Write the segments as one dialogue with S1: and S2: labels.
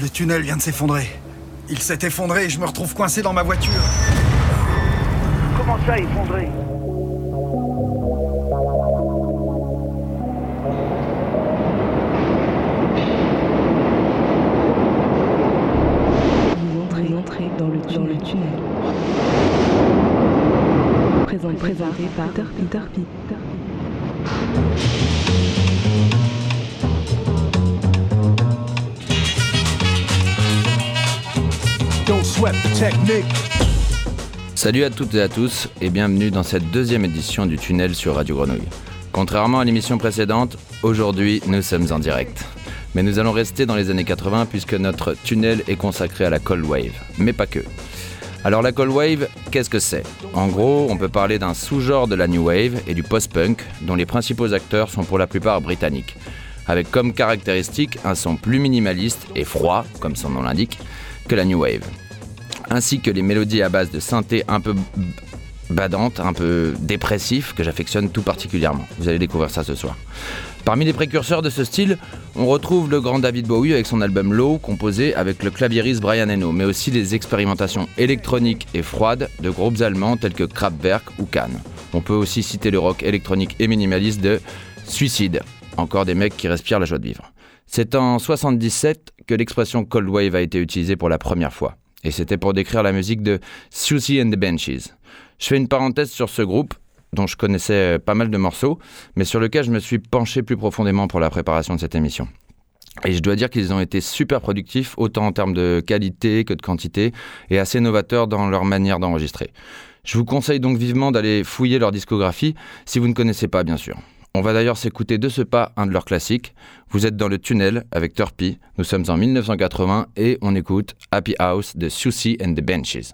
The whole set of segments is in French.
S1: Le tunnel vient de s'effondrer. Il s'est effondré et je me retrouve coincé dans ma voiture.
S2: Comment ça, effondré
S3: Vous entrez, dans le, dans le tunnel. Présent, présenté par Peter Peter Peter.
S4: Salut à toutes et à tous et bienvenue dans cette deuxième édition du Tunnel sur Radio Grenouille. Contrairement à l'émission précédente, aujourd'hui nous sommes en direct. Mais nous allons rester dans les années 80 puisque notre tunnel est consacré à la Cold Wave, mais pas que. Alors la Cold Wave, qu'est-ce que c'est? En gros, on peut parler d'un sous-genre de la New Wave et du post-punk dont les principaux acteurs sont pour la plupart britanniques, avec comme caractéristique un son plus minimaliste et froid, comme son nom l'indique, que la New Wave ainsi que les mélodies à base de synthé un peu badantes, un peu dépressifs, que j'affectionne tout particulièrement. Vous allez découvrir ça ce soir. Parmi les précurseurs de ce style, on retrouve le grand David Bowie avec son album Low, composé avec le claviériste Brian Eno, mais aussi les expérimentations électroniques et froides de groupes allemands tels que Kraftwerk ou Cannes. On peut aussi citer le rock électronique et minimaliste de Suicide, encore des mecs qui respirent la joie de vivre. C'est en 77 que l'expression Cold Wave a été utilisée pour la première fois et c'était pour décrire la musique de Susie and the Benches. Je fais une parenthèse sur ce groupe, dont je connaissais pas mal de morceaux, mais sur lequel je me suis penché plus profondément pour la préparation de cette émission. Et je dois dire qu'ils ont été super productifs, autant en termes de qualité que de quantité, et assez novateurs dans leur manière d'enregistrer. Je vous conseille donc vivement d'aller fouiller leur discographie, si vous ne connaissez pas bien sûr. On va d'ailleurs s'écouter de ce pas un de leurs classiques. Vous êtes dans le tunnel avec Turpy. Nous sommes en 1980 et on écoute Happy House de Susie and the Benches.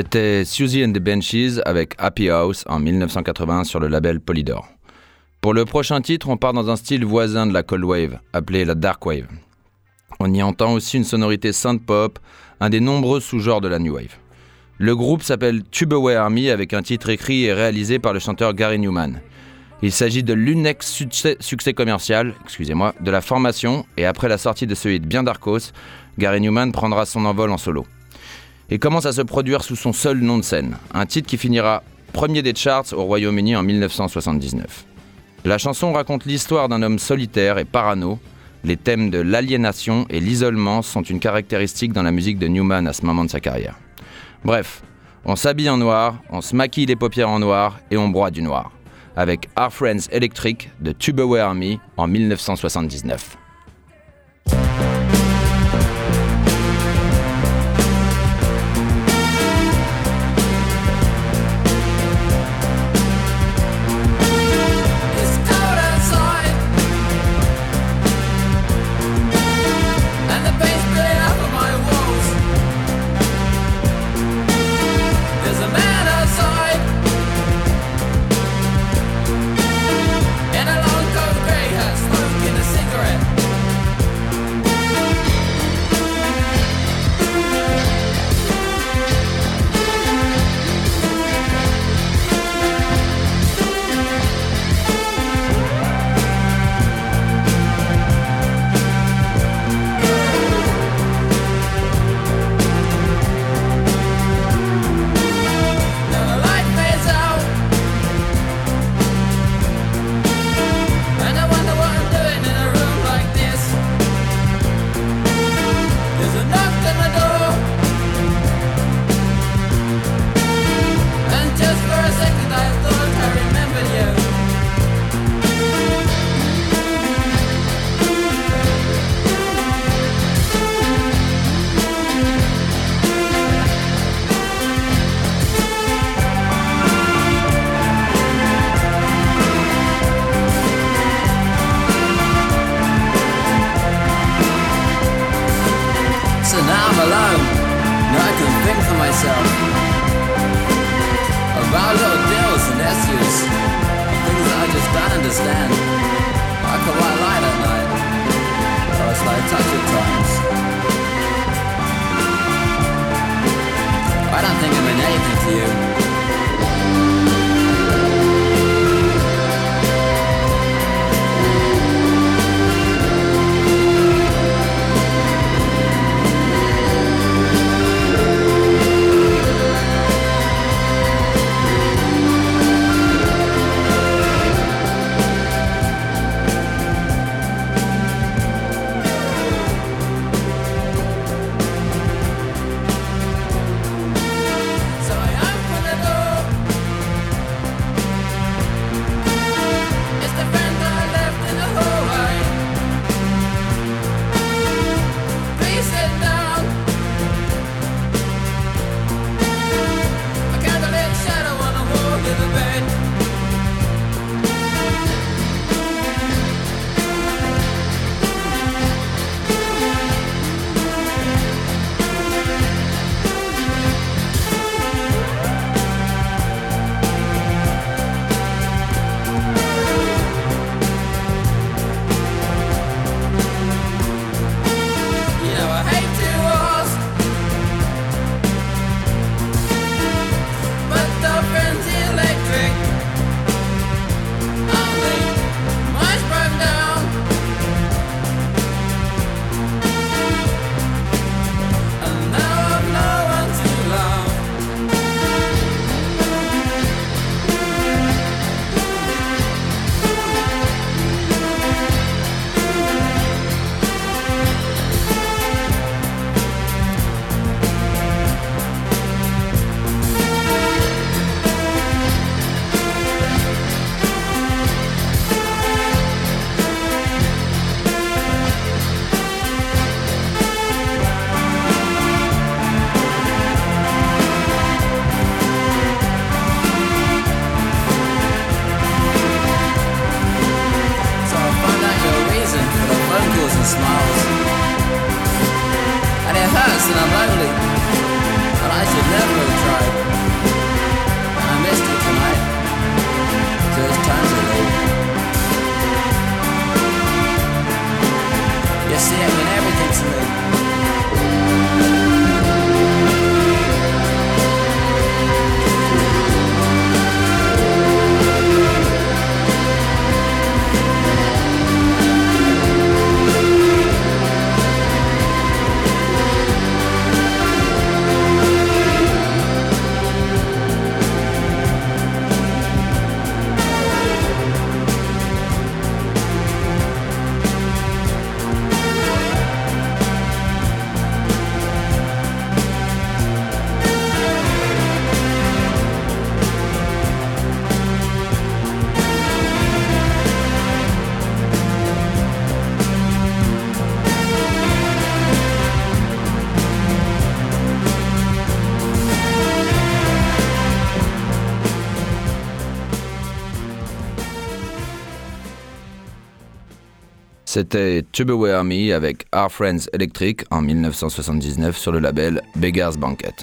S4: C'était Susie and the Benches avec Happy House en 1981 sur le label Polydor. Pour le prochain titre, on part dans un style voisin de la Cold Wave, appelé la Dark Wave. On y entend aussi une sonorité synth pop, un des nombreux sous-genres de la New Wave. Le groupe s'appelle Tubeway Army avec un titre écrit et réalisé par le chanteur Gary Newman. Il s'agit de l'unique succès, succès commercial, excusez-moi, de la formation et après la sortie de ce hit bien darkos, Gary Newman prendra son envol en solo. Et commence à se produire sous son seul nom de scène, un titre qui finira premier des charts au Royaume-Uni en 1979. La chanson raconte l'histoire d'un homme solitaire et parano. Les thèmes de l'aliénation et l'isolement sont une caractéristique dans la musique de Newman à ce moment de sa carrière. Bref, on s'habille en noir, on se maquille les paupières en noir et on broie du noir. Avec Our Friends Electric de Tubeway Army en 1979. C'était Tubeware Me avec Our Friends Electric en 1979 sur le label Beggar's Banquet.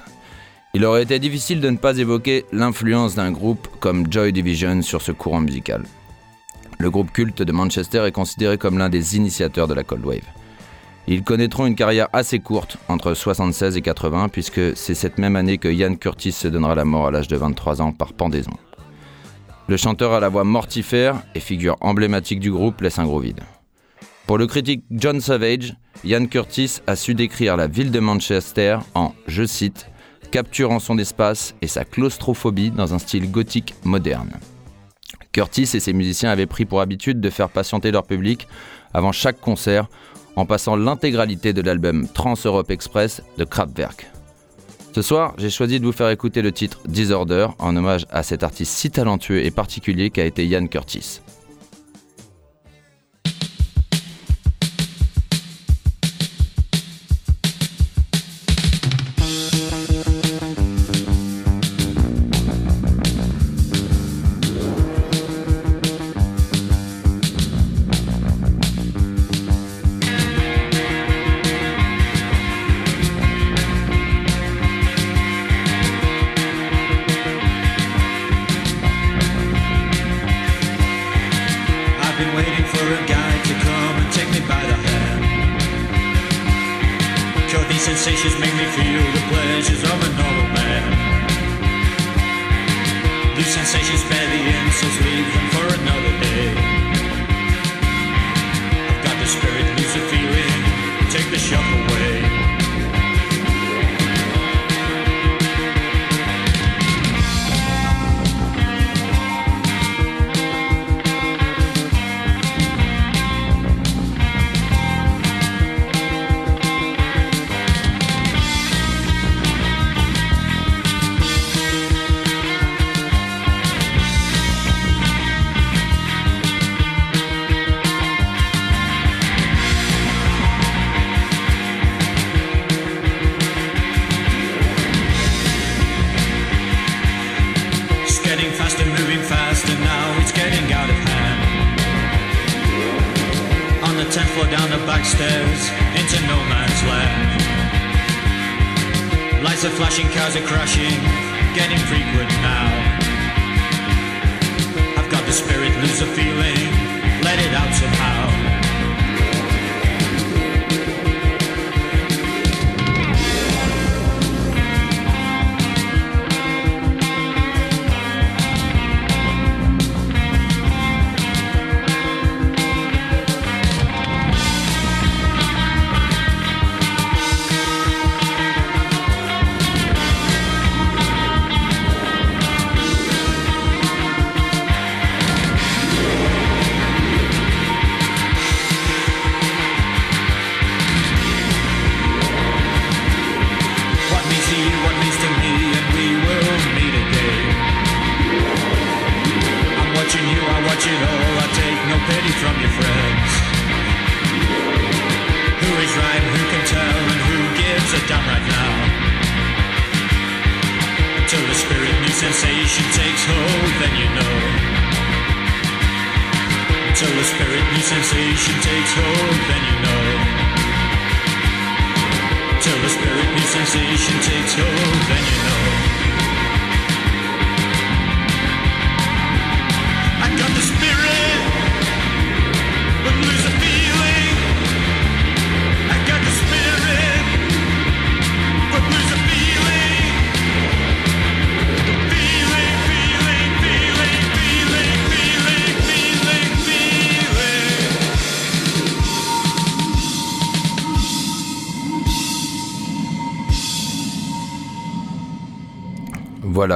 S4: Il aurait été difficile de ne pas évoquer l'influence d'un groupe comme Joy Division sur ce courant musical. Le groupe culte de Manchester est considéré comme l'un des initiateurs de la Cold Wave. Ils connaîtront une carrière assez courte, entre 76 et 80, puisque c'est cette même année que Ian Curtis se donnera la mort à l'âge de 23 ans par pendaison. Le chanteur à la voix mortifère et figure emblématique du groupe laisse un gros vide. Pour le critique John Savage, Ian Curtis a su décrire la ville de Manchester en, je cite, capturant son espace et sa claustrophobie dans un style gothique moderne. Curtis et ses musiciens avaient pris pour habitude de faire patienter leur public avant chaque concert en passant l'intégralité de l'album Trans Europe Express de Kraftwerk. Ce soir, j'ai choisi de vous faire écouter le titre Disorder en hommage à cet artiste si talentueux et particulier qu'a été Ian Curtis.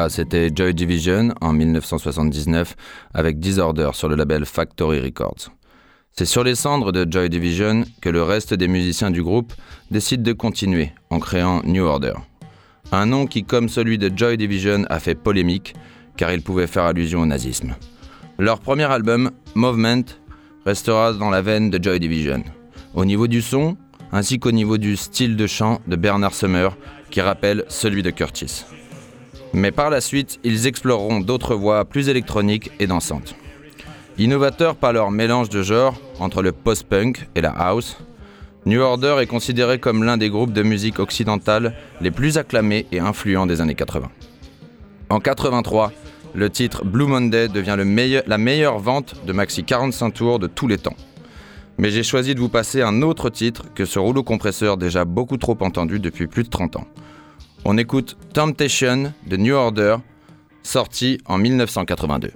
S5: C'était Joy Division en 1979 avec Disorder sur le label Factory Records. C'est sur les cendres de Joy Division que le reste des musiciens du groupe décident de continuer en créant New Order. Un nom qui, comme celui de Joy Division, a fait polémique car il pouvait faire allusion au nazisme. Leur premier album, Movement, restera dans la veine de Joy Division, au niveau du son ainsi qu'au niveau du style de chant de Bernard Summer qui rappelle celui de Curtis. Mais par la suite, ils exploreront d'autres voies plus électroniques et dansantes. Innovateurs par leur mélange de genres entre le post-punk et la house, New Order est considéré comme l'un des groupes de musique occidentale les plus acclamés et influents des années 80. En 83, le titre Blue Monday devient la meilleure vente de maxi 45 tours de tous les temps. Mais j'ai choisi de vous passer un autre titre que ce rouleau compresseur déjà beaucoup trop entendu depuis plus de 30 ans. On écoute Temptation de New Order, sorti en 1982.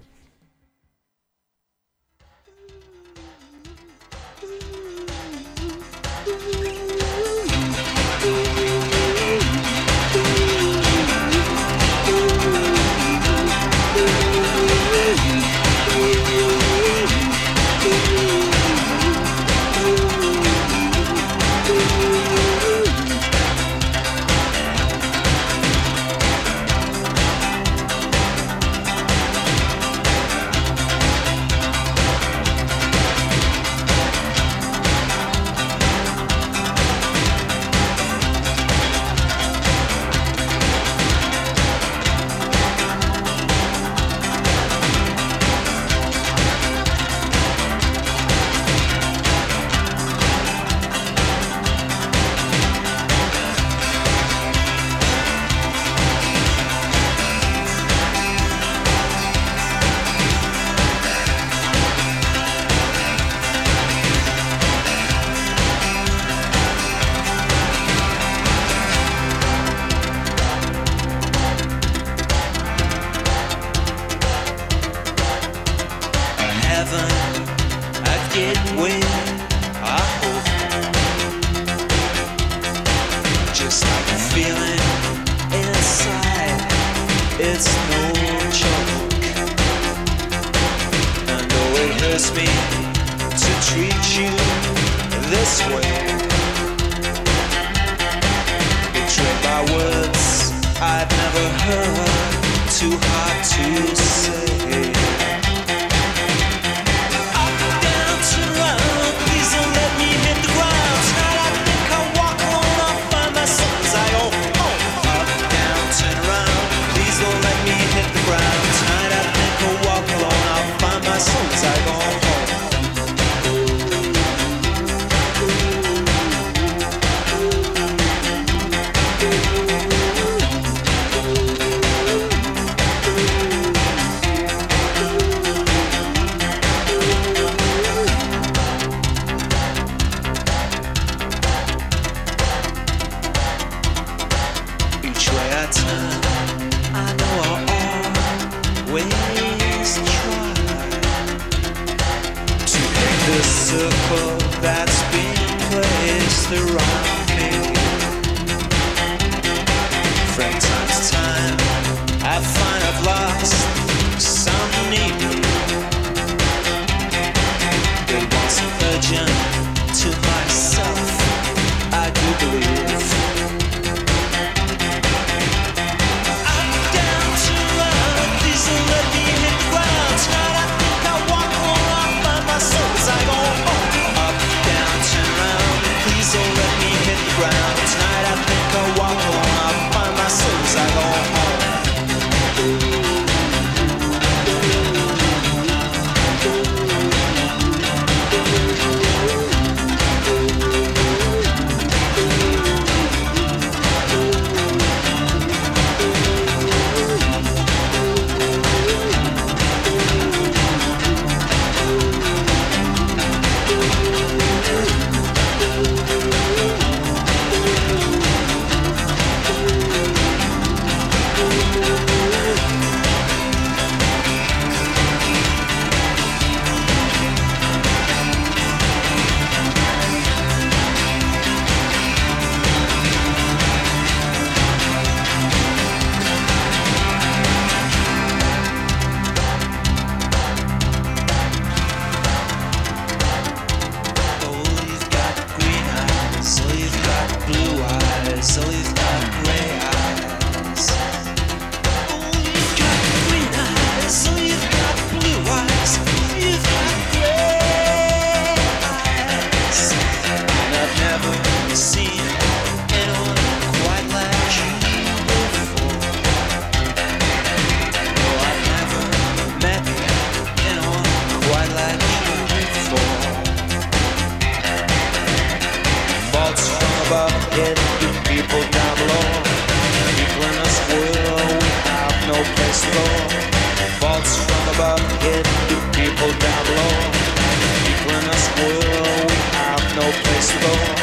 S5: slow.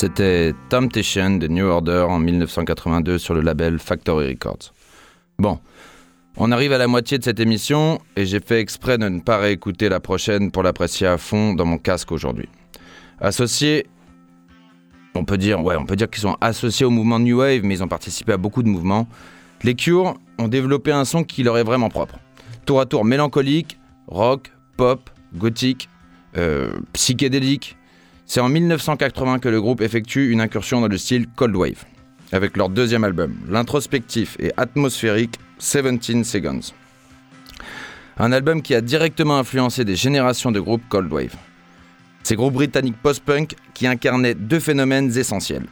S4: C'était Temptation de New Order en 1982 sur le label Factory Records. Bon, on arrive à la moitié de cette émission et j'ai fait exprès de ne pas réécouter la prochaine pour l'apprécier à fond dans mon casque aujourd'hui. Associés, on peut dire, ouais, on peut dire qu'ils sont associés au mouvement New Wave, mais ils ont participé à beaucoup de mouvements. Les Cure ont développé un son qui leur est vraiment propre. Tour à tour mélancolique, rock, pop, gothique, euh, psychédélique. C'est en 1980 que le groupe effectue une incursion dans le style Cold Wave, avec leur deuxième album, l'introspectif et atmosphérique 17 Seconds. Un album qui a directement influencé des générations de groupes Cold Wave. Ces groupes britanniques post-punk qui incarnaient deux phénomènes essentiels.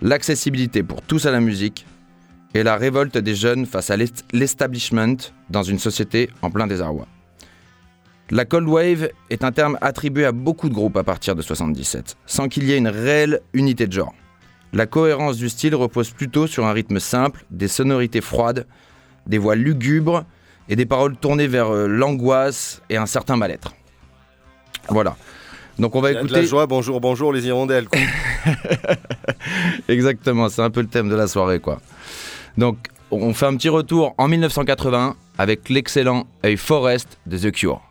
S4: L'accessibilité pour tous à la musique et la révolte des jeunes face à l'est- l'establishment dans une société en plein désarroi. La Cold Wave est un terme attribué à beaucoup de groupes à partir de 77, sans qu'il y ait une réelle unité de genre. La cohérence du style repose plutôt sur un rythme simple, des sonorités froides, des voix lugubres et des paroles tournées vers euh, l'angoisse et un certain mal-être. Voilà. Donc on va
S6: a de
S4: écouter.
S6: la joie, bonjour, bonjour les hirondelles. quoi.
S4: Exactement, c'est un peu le thème de la soirée, quoi. Donc, on fait un petit retour en 1980 avec l'excellent A Forest de The Cure.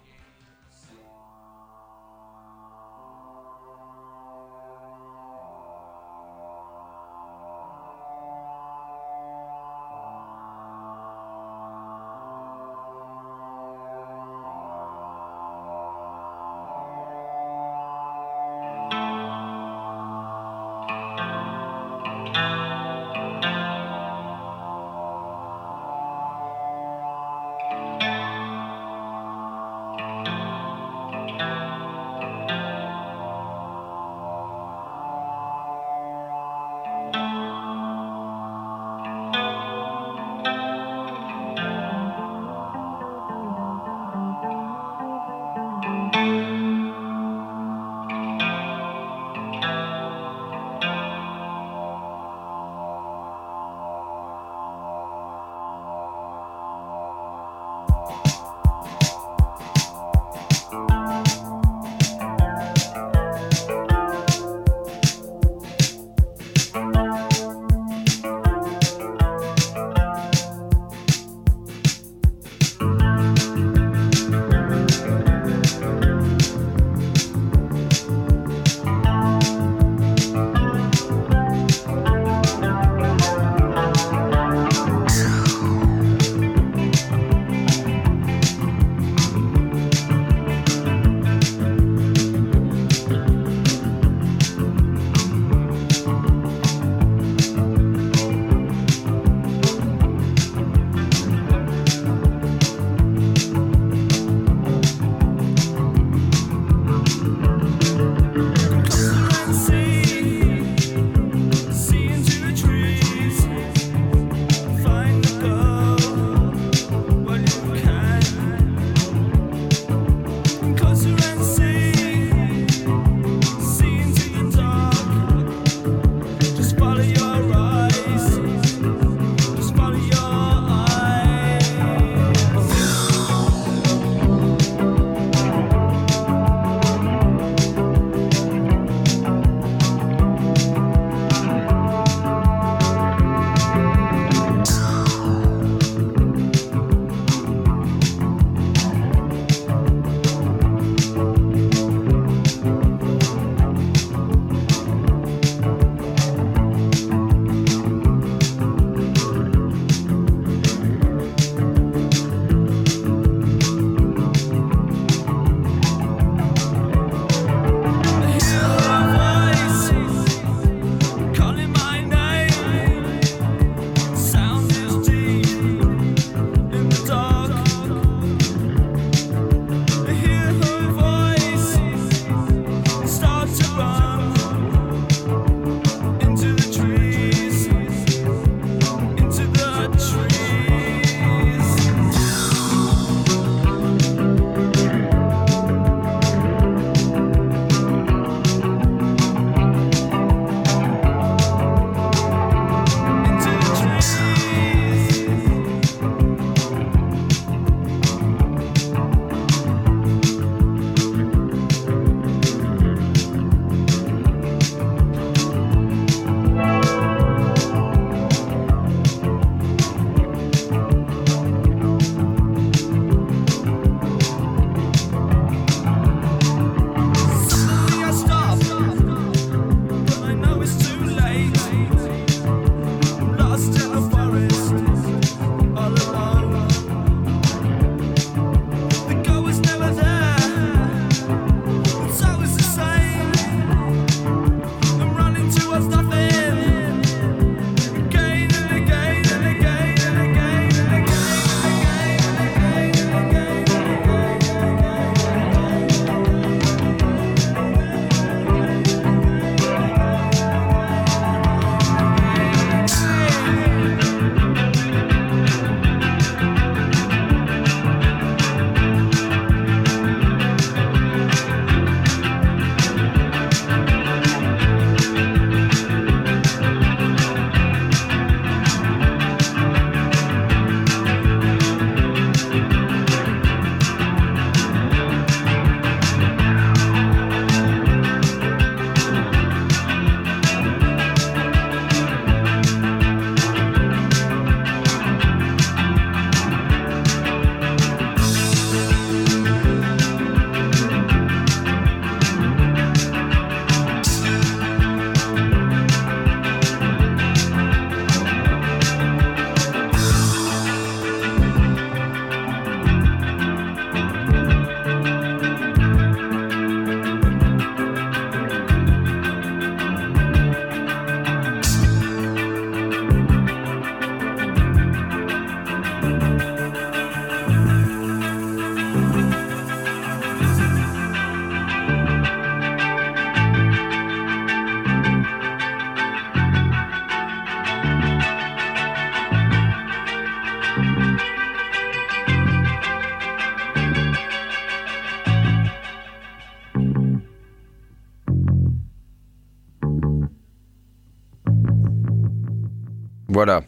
S4: Voilà,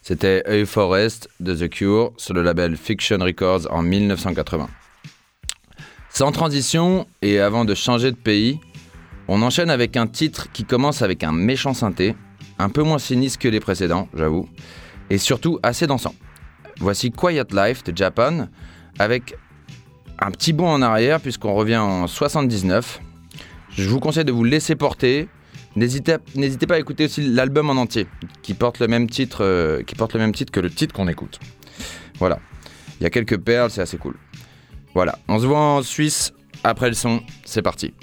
S4: c'était A Forest de The Cure sur le label Fiction Records en 1980. Sans transition et avant de changer de pays, on enchaîne avec un titre qui commence avec un méchant synthé, un peu moins sinistre que les précédents, j'avoue, et surtout assez dansant. Voici Quiet Life de Japan avec un petit bond en arrière puisqu'on revient en 79. Je vous conseille de vous laisser porter. N'hésitez pas à écouter aussi l'album en entier qui porte le même titre, euh, qui porte le même titre que le titre qu'on écoute. Voilà. Il y a quelques perles, c'est assez cool. Voilà. On se voit en Suisse après le son. C'est parti.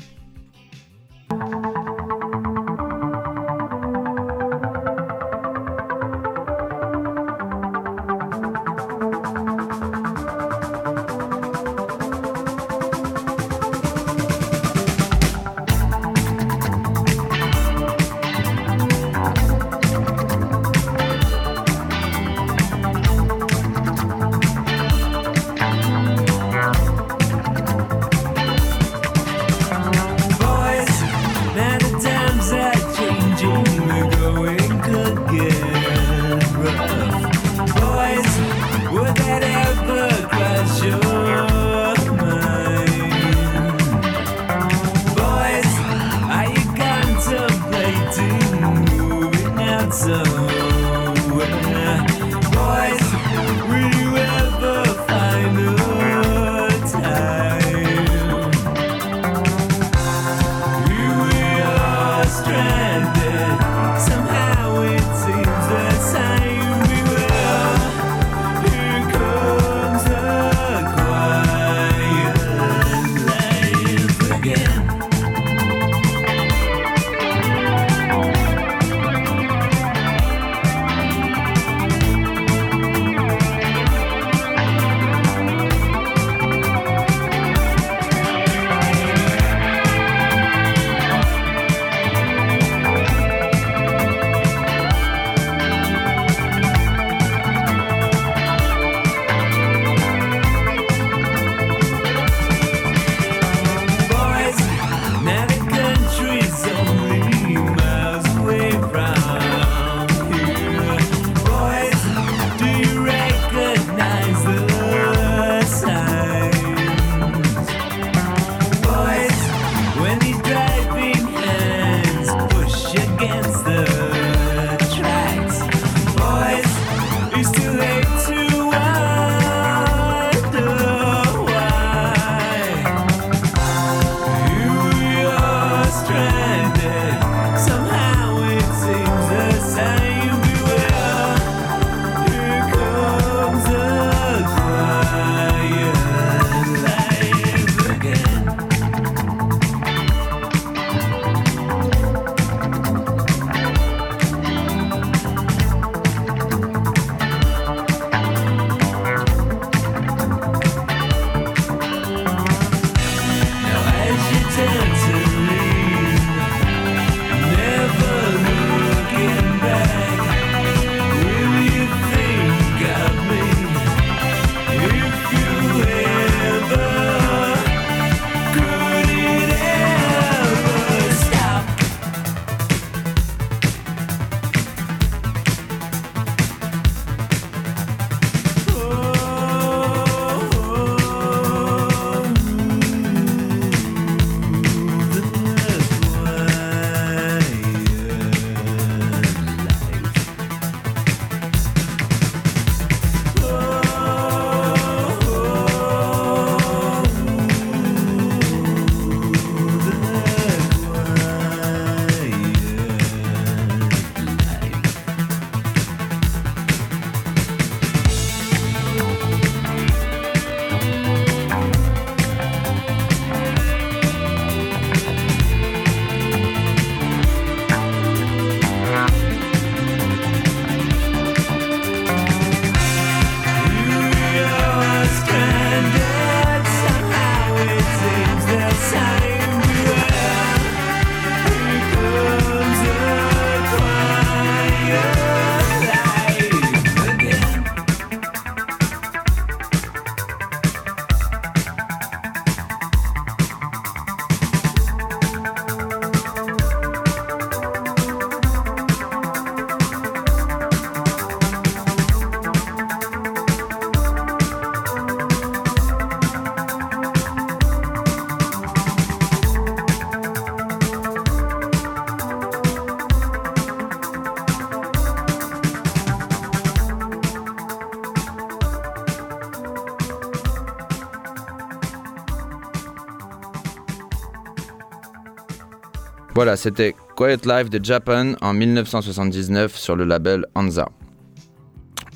S4: Voilà, c'était Quiet Life de Japan en 1979 sur le label Hansa.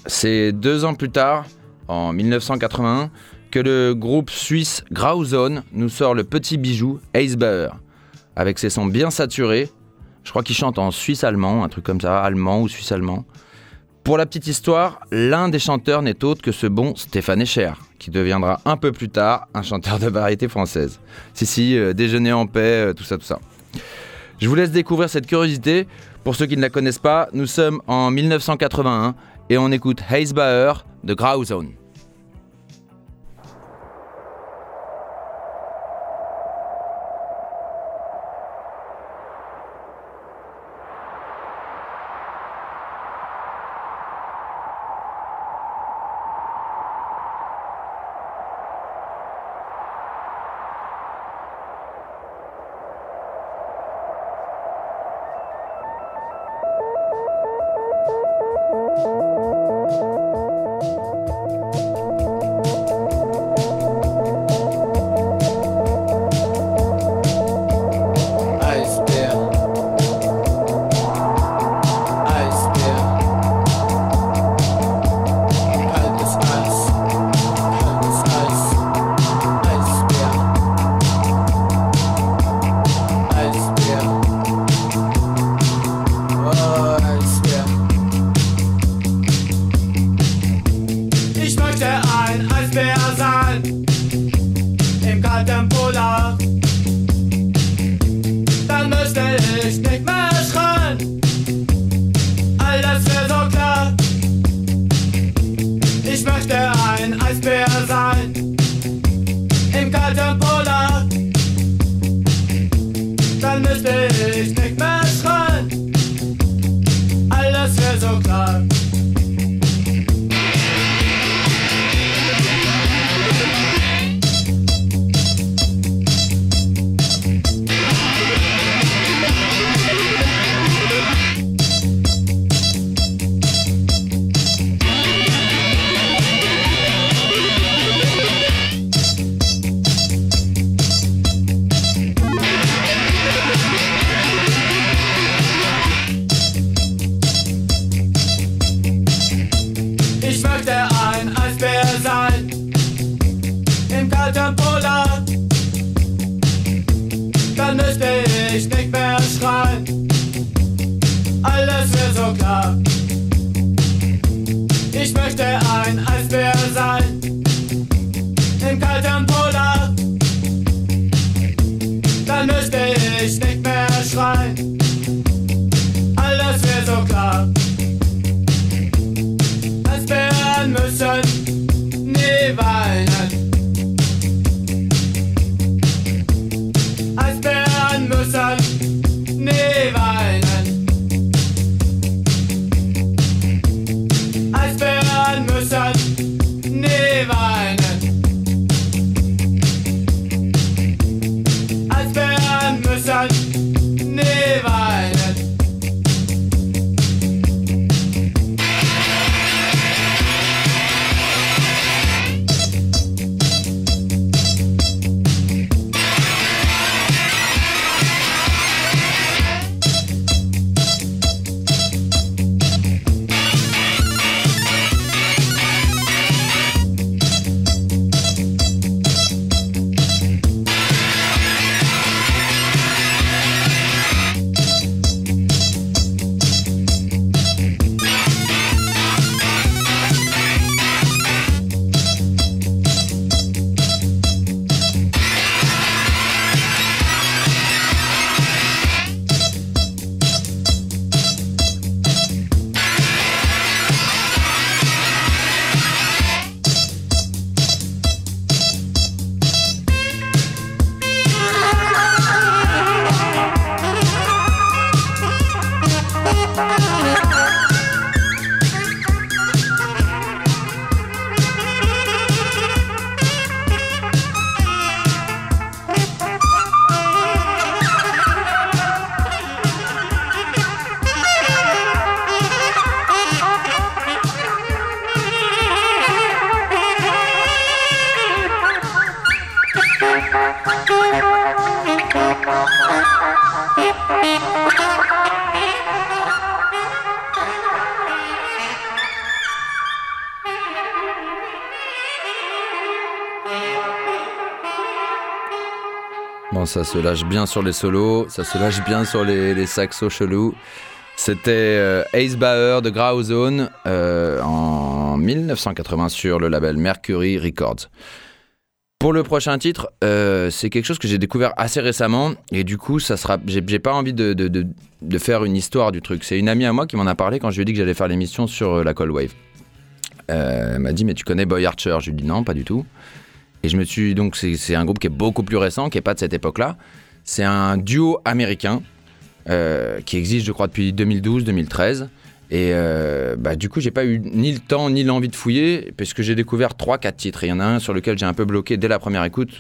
S4: C'est deux ans plus tard, en 1981, que le groupe suisse Grauzone nous sort le petit bijou Ace Bauer. Avec ses sons bien saturés, je crois qu'il chante en suisse-allemand, un truc comme ça, allemand ou suisse-allemand. Pour la petite histoire, l'un des chanteurs n'est autre que ce bon Stéphane Echer, qui deviendra un peu plus tard un chanteur de variété française. Si, si, euh, déjeuner en paix, euh, tout ça, tout ça. Je vous laisse découvrir cette curiosité. Pour ceux qui ne la connaissent pas, nous sommes en 1981 et on écoute Heisbauer de Grauzone.
S7: Let us
S4: says ça se lâche bien sur les solos, ça se lâche bien sur les, saxos chelous. C'était euh, Ace Bauer de Grauzone euh, en 1980 sur le label Mercury Records. Pour le prochain titre, euh, c'est quelque chose que j'ai découvert assez récemment et du coup, ça sera. J'ai pas envie de, de- faire une histoire du truc. C'est une amie à moi qui m'en a parlé quand je lui ai dit que j'allais faire l'émission sur la Cold Wave. Elle m'a dit mais tu connais Boy Archer Je lui ai dit non, pas du tout. Et je me suis donc c'est un groupe qui est beaucoup plus récent, qui est pas de cette époque-là. C'est un duo américain euh, qui existe, je crois, depuis 2012-2013. Et euh, bah, du coup, j'ai pas eu ni le temps ni l'envie de fouiller, parce que j'ai découvert 3-4 titres. Il y en a un sur lequel j'ai un peu bloqué dès la première écoute.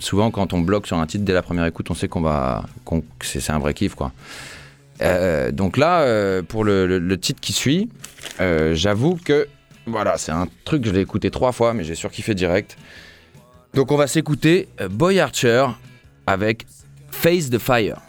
S4: Souvent, quand on bloque sur un titre dès la première écoute, on sait qu'on va, qu'on- que c'est un vrai kiff, quoi. Euh, donc là, pour le, le- titre qui suit, j'avoue que voilà, c'est un truc que je l'ai écouté trois fois, mais j'ai surkiffé direct. Donc on va s'écouter euh, Boy Archer avec Face the Fire.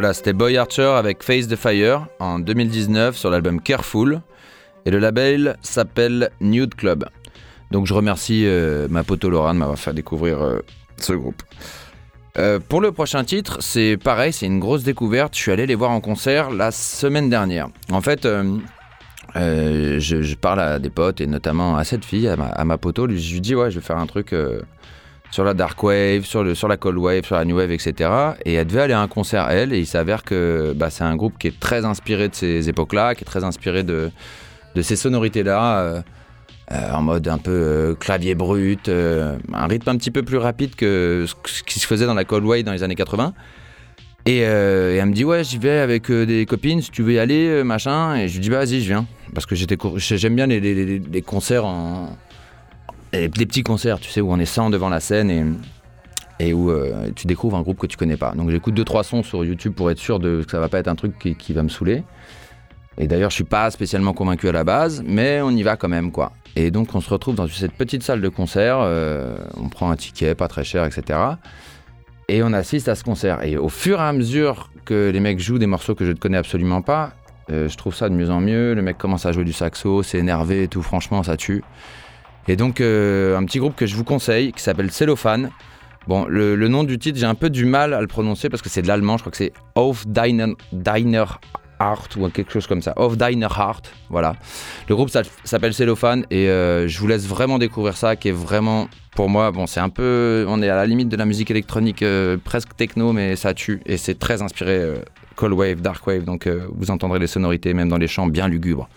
S4: Voilà, c'était Boy Archer avec Face the Fire en 2019 sur l'album Careful. Et le label s'appelle Nude Club. Donc je remercie euh, ma pote Laura de m'avoir fait découvrir euh, ce groupe. Euh, pour le prochain titre, c'est pareil, c'est une grosse découverte. Je suis allé les voir en concert la semaine dernière. En fait, je, parle à des potes et notamment à cette fille, à ma, à ma poteau. Je lui dis, ouais, je vais faire un truc sur la dark wave, sur, le, sur la cold wave, sur la new wave, etc. Et elle devait aller à un concert, elle, et il s'avère que bah, c'est un groupe qui est très inspiré de ces époques-là, qui est très inspiré de, de ces sonorités-là. euh, euh, en mode un peu euh, clavier brut, un rythme un petit peu plus rapide que ce qui se faisait dans la cold wave dans les années 80. Et, elle me dit ouais j'y vais avec des copines si tu veux y aller machin et je lui dis bah vas-y je viens parce que j'aime bien les concerts en les petits concerts tu sais où on est 100 devant la scène et et où euh, tu découvres un groupe que tu connais pas donc j'écoute deux trois sons sur YouTube pour être sûr de que ça va pas être un truc qui, qui va me saouler et d'ailleurs je suis pas spécialement convaincu à la base mais on y va quand même quoi et donc on se retrouve dans cette petite salle de concert euh, on prend un ticket pas très cher etc et on assiste à ce concert. Et au fur et à mesure que les mecs jouent des morceaux que je ne connais absolument pas, euh, je trouve ça de mieux en mieux. Le mec commence à jouer du saxo, c'est énervé et tout, franchement, ça tue. Et donc, euh, un petit groupe que je vous conseille qui s'appelle Cellophane. Bon, le, nom du titre, j'ai un peu du mal à le prononcer parce que c'est de l'allemand, je crois que c'est Auf Deiner, Deiner ou quelque chose comme ça. Auf Deiner Heart, voilà. Le groupe s'appelle Cellophane et euh, je vous laisse vraiment découvrir ça qui est vraiment pour moi, bon, c'est un peu. On est à la limite de la musique électronique, euh, presque techno, mais ça tue. Et c'est très inspiré euh, Cold Wave, Dark Wave. Donc vous entendrez les sonorités, même dans les chants, bien lugubres.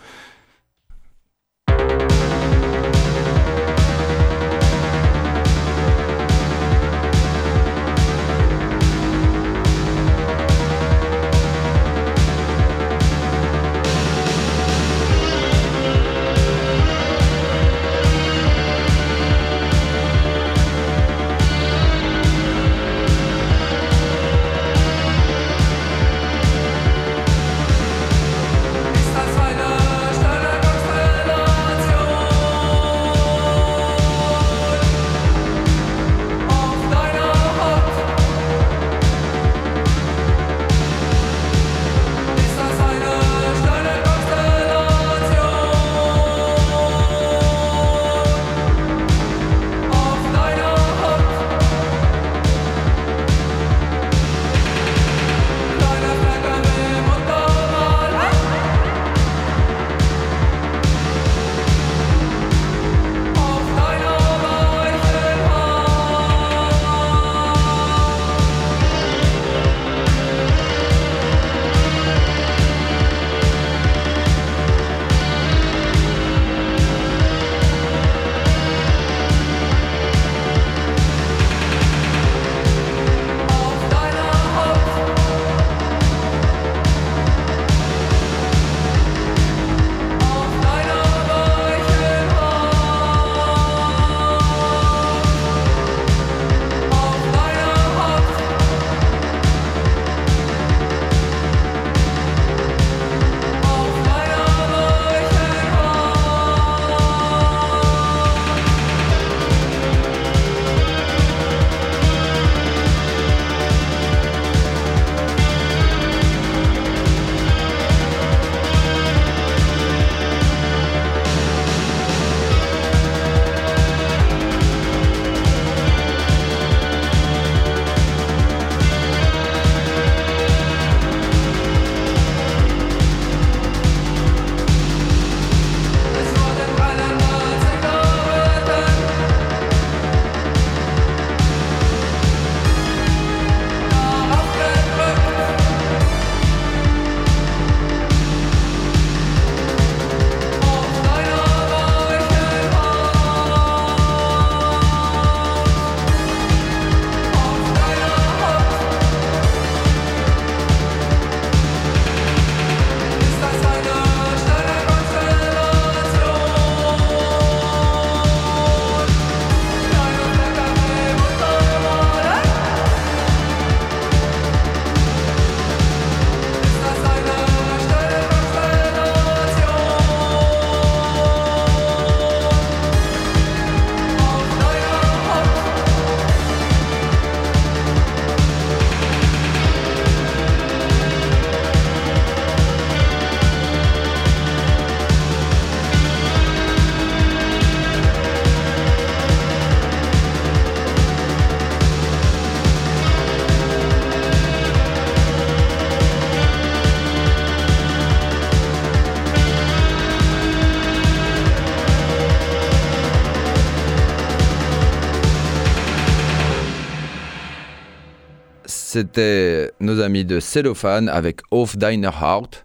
S4: C'était nos amis de Cellophane avec Off Diner Heart.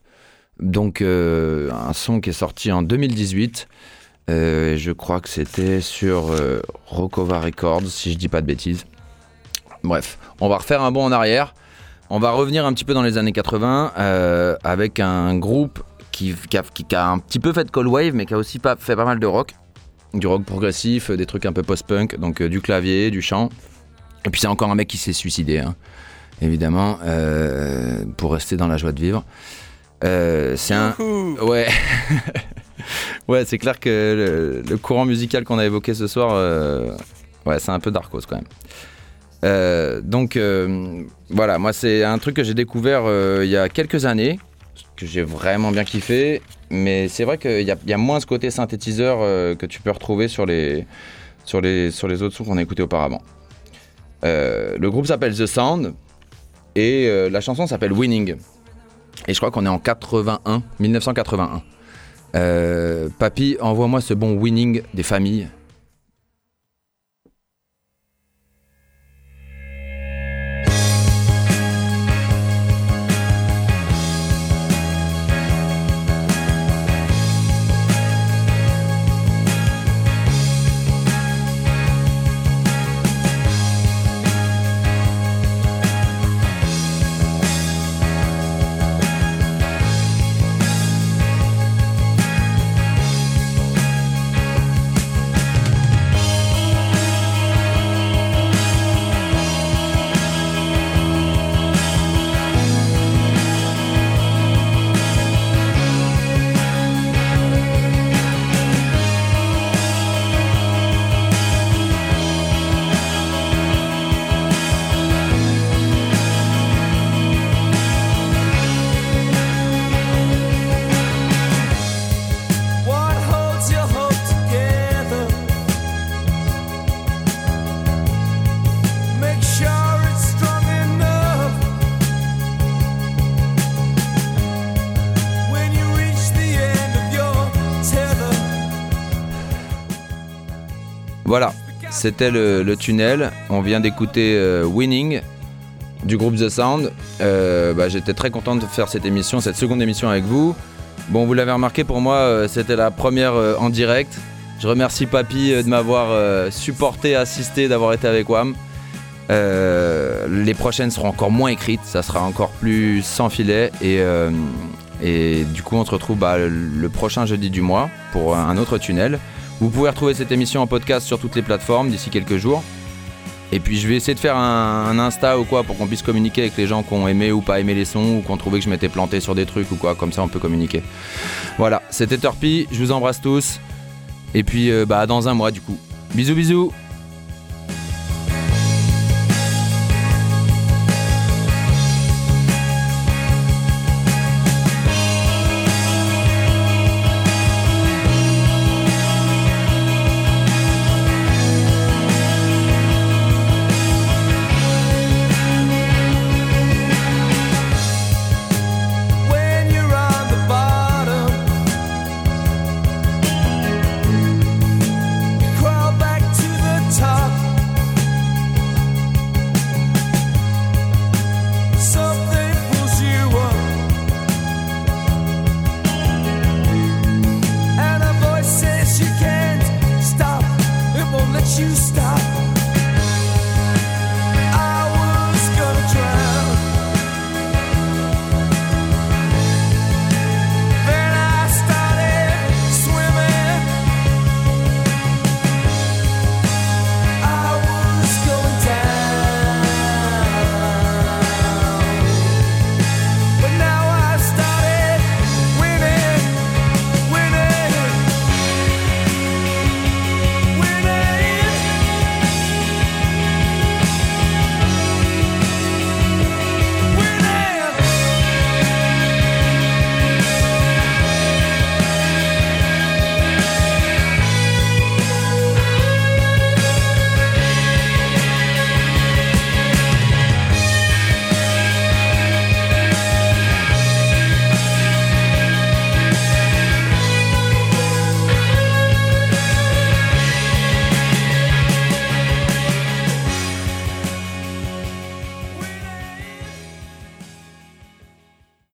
S4: Donc, euh, un son qui est sorti en 2018. Euh, je crois que c'était sur euh, Rokova Records, si je dis pas de bêtises. Bref, on va refaire un bond en arrière. On va revenir un petit peu dans les années 80 euh, avec un groupe qui, a, qui un petit peu fait de cold wave, mais qui a aussi pas, fait pas mal de rock. Du rock progressif, des trucs un peu post-punk, donc du clavier, du chant. Et puis c'est encore un mec qui s'est suicidé, hein, évidemment, euh, pour rester dans la joie de vivre. Euh, c'est un. Ouais. ouais, c'est clair que le, le courant musical qu'on a évoqué ce soir, euh, ouais, c'est un peu darkos quand même. Euh, donc voilà, moi c'est un truc que j'ai découvert il y a quelques années, que j'ai vraiment bien kiffé, mais c'est vrai qu'il y, y a moins ce côté synthétiseur que tu peux retrouver sur les, sur les, sur les autres sons qu'on a écoutés auparavant. Le groupe s'appelle The Sound et euh, la chanson s'appelle Winning. Et je crois qu'on est en 81, 1981. Euh, papy, envoie-moi ce bon Winning des familles. C'était le, tunnel. On vient d'écouter euh, Winning du groupe The Sound. Euh, bah, J'étais très content de faire cette émission, cette seconde émission avec vous. Bon, vous l'avez remarqué, pour moi, euh, c'était la première en direct. Je remercie Papy de m'avoir supporté, assisté, d'avoir été avec WAM. Les prochaines seront encore moins écrites, ça sera encore plus sans filet. Et, du coup, on se retrouve bah, le prochain jeudi du mois pour un autre tunnel. Vous pouvez retrouver cette émission en podcast sur toutes les plateformes d'ici quelques jours. Et puis je vais essayer de faire un, Insta ou quoi pour qu'on puisse communiquer avec les gens qui ont aimé ou pas aimé les sons ou qui ont que je m'étais planté sur des trucs ou quoi, comme ça on peut communiquer. Voilà, c'était Turpy, je vous embrasse tous. Et puis euh, bah dans un mois du coup. Bisous bisous